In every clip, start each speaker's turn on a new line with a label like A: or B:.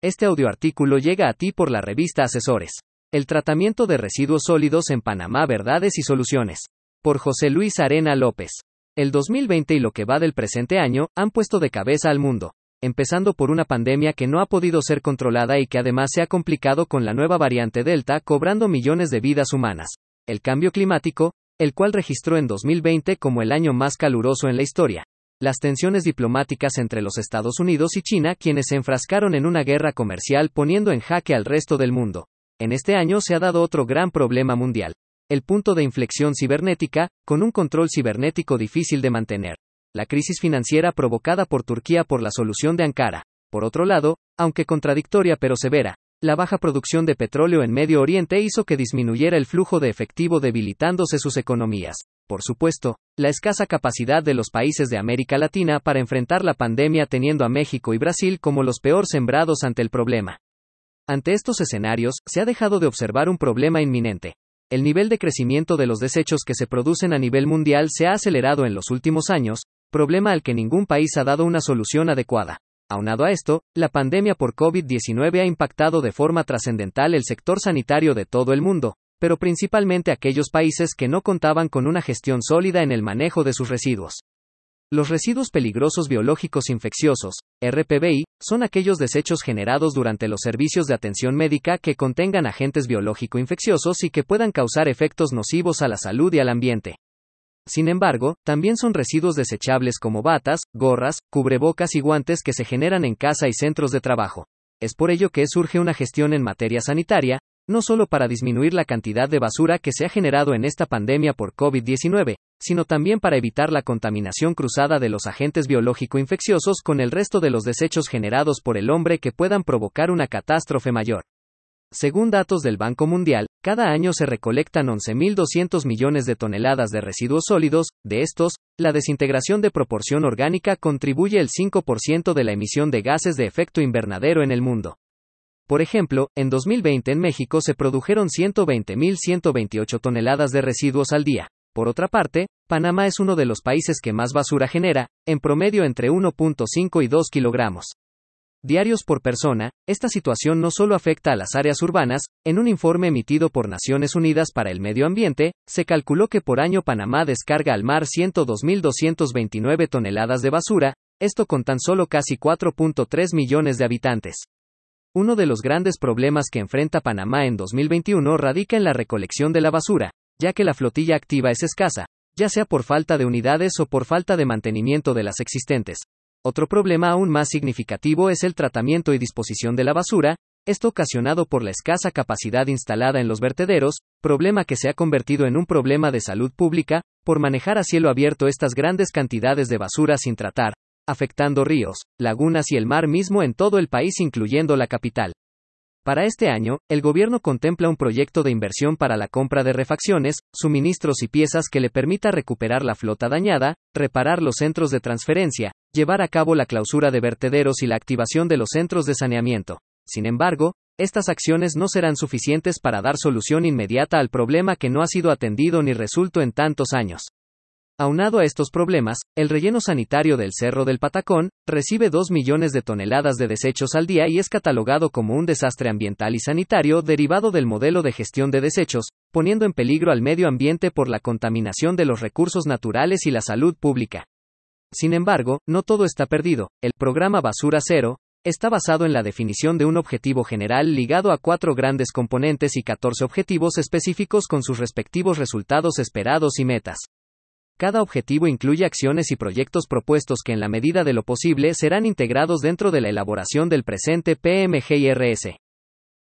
A: Este audioartículo llega a ti por la revista Asesores. El tratamiento de residuos sólidos en Panamá, verdades y soluciones. Por José Luis Arena López. El 2020 y lo que va del presente año han puesto de cabeza al mundo, empezando por una pandemia que no ha podido ser controlada y que además se ha complicado con la nueva variante Delta, cobrando millones de vidas humanas. El cambio climático, el cual registró en 2020 como el año más caluroso en la historia. Las tensiones diplomáticas entre los Estados Unidos y China, quienes se enfrascaron en una guerra comercial poniendo en jaque al resto del mundo. En este año se ha dado otro gran problema mundial. El punto de inflexión cibernética, con un control cibernético difícil de mantener. La crisis financiera provocada por Turquía por la solución de Ankara. Por otro lado, aunque contradictoria pero severa, la baja producción de petróleo en Medio Oriente hizo que disminuyera el flujo de efectivo debilitándose sus economías. Por supuesto, la escasa capacidad de los países de América Latina para enfrentar la pandemia teniendo a México y Brasil como los peor sembrados ante el problema. Ante estos escenarios, se ha dejado de observar un problema inminente. El nivel de crecimiento de los desechos que se producen a nivel mundial se ha acelerado en los últimos años, problema al que ningún país ha dado una solución adecuada. Aunado a esto, la pandemia por COVID-19 ha impactado de forma trascendental el sector sanitario de todo el mundo, pero principalmente aquellos países que no contaban con una gestión sólida en el manejo de sus residuos. Los residuos peligrosos biológicos infecciosos, RPBI, son aquellos desechos generados durante los servicios de atención médica que contengan agentes biológico-infecciosos y que puedan causar efectos nocivos a la salud y al ambiente. Sin embargo, también son residuos desechables como batas, gorras, cubrebocas y guantes que se generan en casa y centros de trabajo. Es por ello que surge una gestión en materia sanitaria, no solo para disminuir la cantidad de basura que se ha generado en esta pandemia por COVID-19, sino también para evitar la contaminación cruzada de los agentes biológico-infecciosos con el resto de los desechos generados por el hombre que puedan provocar una catástrofe mayor. Según datos del Banco Mundial, cada año se recolectan 11.200 millones de toneladas de residuos sólidos, de estos, la desintegración de proporción orgánica contribuye el 5% de la emisión de gases de efecto invernadero en el mundo. Por ejemplo, en 2020 en México se produjeron 120.128 toneladas de residuos al día. Por otra parte, Panamá es uno de los países que más basura genera, en promedio entre 1.5 y 2 kilogramos diarios por persona, esta situación no solo afecta a las áreas urbanas, en un informe emitido por Naciones Unidas para el Medio Ambiente, se calculó que por año Panamá descarga al mar 102.229 toneladas de basura, esto con tan solo casi 4.3 millones de habitantes. Uno de los grandes problemas que enfrenta Panamá en 2021 radica en la recolección de la basura, ya que la flotilla activa es escasa, ya sea por falta de unidades o por falta de mantenimiento de las existentes. Otro problema aún más significativo es el tratamiento y disposición de la basura, esto ocasionado por la escasa capacidad instalada en los vertederos, problema que se ha convertido en un problema de salud pública, por manejar a cielo abierto estas grandes cantidades de basura sin tratar, afectando ríos, lagunas y el mar mismo en todo el país incluyendo la capital. Para este año, el gobierno contempla un proyecto de inversión para la compra de refacciones, suministros y piezas que le permita recuperar la flota dañada, reparar los centros de transferencia, llevar a cabo la clausura de vertederos y la activación de los centros de saneamiento. Sin embargo, estas acciones no serán suficientes para dar solución inmediata al problema que no ha sido atendido ni resuelto en tantos años. Aunado a estos problemas, el relleno sanitario del Cerro del Patacón recibe 2 millones de toneladas de desechos al día y es catalogado como un desastre ambiental y sanitario derivado del modelo de gestión de desechos, poniendo en peligro al medio ambiente por la contaminación de los recursos naturales y la salud pública. Sin embargo, no todo está perdido. El programa Basura Cero está basado en la definición de un objetivo general ligado a cuatro grandes componentes y 14 objetivos específicos con sus respectivos resultados esperados y metas. Cada objetivo incluye acciones y proyectos propuestos que en la medida de lo posible serán integrados dentro de la elaboración del presente PMGIRS.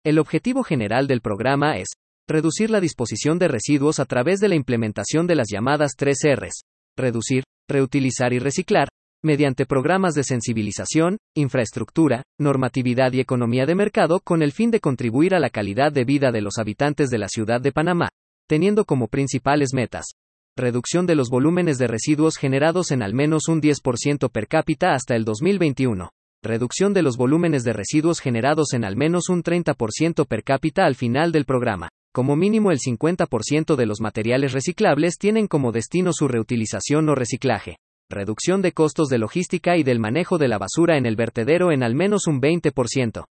A: El objetivo general del programa es reducir la disposición de residuos a través de la implementación de las llamadas 3 Rs. Reducir, reutilizar y reciclar, mediante programas de sensibilización, infraestructura, normatividad y economía de mercado con el fin de contribuir a la calidad de vida de los habitantes de la ciudad de Panamá, teniendo como principales metas reducción de los volúmenes de residuos generados en al menos un 10% per cápita hasta el 2021, reducción de los volúmenes de residuos generados en al menos un 30% per cápita al final del programa. Como mínimo el 50% de los materiales reciclables tienen como destino su reutilización o reciclaje. Reducción de costos de logística y del manejo de la basura en el vertedero en al menos un 20%.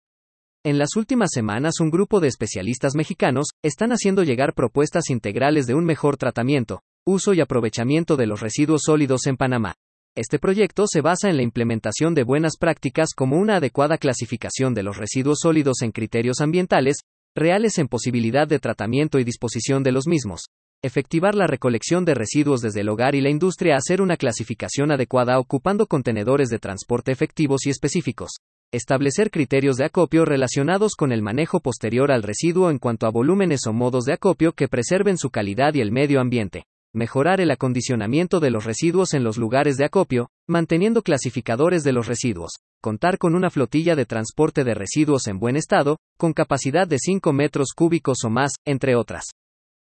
A: En las últimas semanas un grupo de especialistas mexicanos están haciendo llegar propuestas integrales de un mejor tratamiento, uso y aprovechamiento de los residuos sólidos en Panamá. Este proyecto se basa en la implementación de buenas prácticas como una adecuada clasificación de los residuos sólidos en criterios ambientales, reales en posibilidad de tratamiento y disposición de los mismos, efectivar la recolección de residuos desde el hogar y la industria, hacer una clasificación adecuada ocupando contenedores de transporte efectivos y específicos, Establecer criterios de acopio relacionados con el manejo posterior al residuo en cuanto a volúmenes o modos de acopio que preserven su calidad y el medio ambiente. Mejorar el acondicionamiento de los residuos en los lugares de acopio, manteniendo clasificadores de los residuos. Contar con una flotilla de transporte de residuos en buen estado, con capacidad de 5 metros cúbicos o más, entre otras.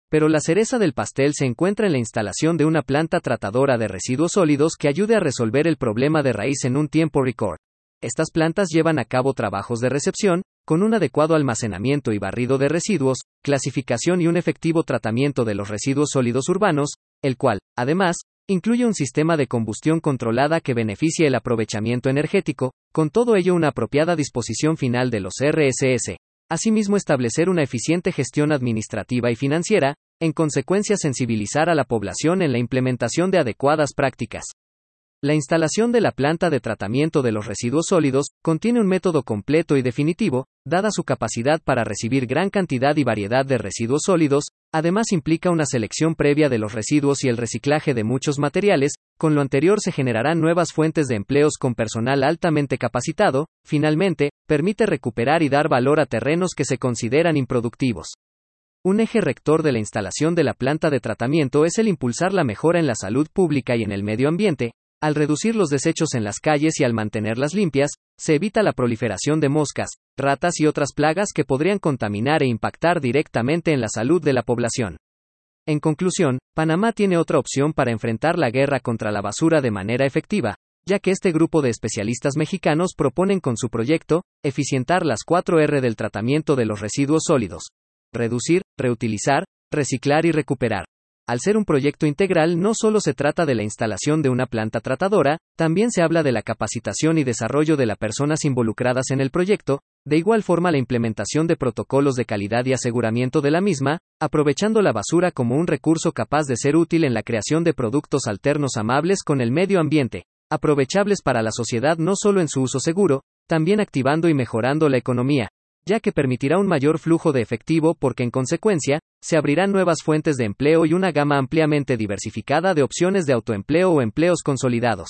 A: Pero la cereza del pastel se encuentra en la instalación de una planta tratadora de residuos sólidos que ayude a resolver el problema de raíz en un tiempo record. Estas plantas llevan a cabo trabajos de recepción, con un adecuado almacenamiento y barrido de residuos, clasificación y un efectivo tratamiento de los residuos sólidos urbanos, el cual, además, incluye un sistema de combustión controlada que beneficie el aprovechamiento energético, con todo ello una apropiada disposición final de los RSS. Asimismo, establecer una eficiente gestión administrativa y financiera, en consecuencia sensibilizar a la población en la implementación de adecuadas prácticas. La instalación de la planta de tratamiento de los residuos sólidos contiene un método completo y definitivo, dada su capacidad para recibir gran cantidad y variedad de residuos sólidos, además implica una selección previa de los residuos y el reciclaje de muchos materiales, con lo anterior se generarán nuevas fuentes de empleos con personal altamente capacitado, finalmente, permite recuperar y dar valor a terrenos que se consideran improductivos. Un eje rector de la instalación de la planta de tratamiento es el impulsar la mejora en la salud pública y en el medio ambiente, al reducir los desechos en las calles y al mantenerlas limpias, se evita la proliferación de moscas, ratas y otras plagas que podrían contaminar e impactar directamente en la salud de la población. En conclusión, Panamá tiene otra opción para enfrentar la guerra contra la basura de manera efectiva, ya que este grupo de especialistas mexicanos proponen con su proyecto, eficientar las 4R del tratamiento de los residuos sólidos. Reducir, reutilizar, reciclar y recuperar. Al ser un proyecto integral no solo se trata de la instalación de una planta tratadora, también se habla de la capacitación y desarrollo de las personas involucradas en el proyecto, de igual forma la implementación de protocolos de calidad y aseguramiento de la misma, aprovechando la basura como un recurso capaz de ser útil en la creación de productos alternos amables con el medio ambiente, aprovechables para la sociedad no solo en su uso seguro, también activando y mejorando la economía, ya que permitirá un mayor flujo de efectivo porque en consecuencia, se abrirán nuevas fuentes de empleo y una gama ampliamente diversificada de opciones de autoempleo o empleos consolidados.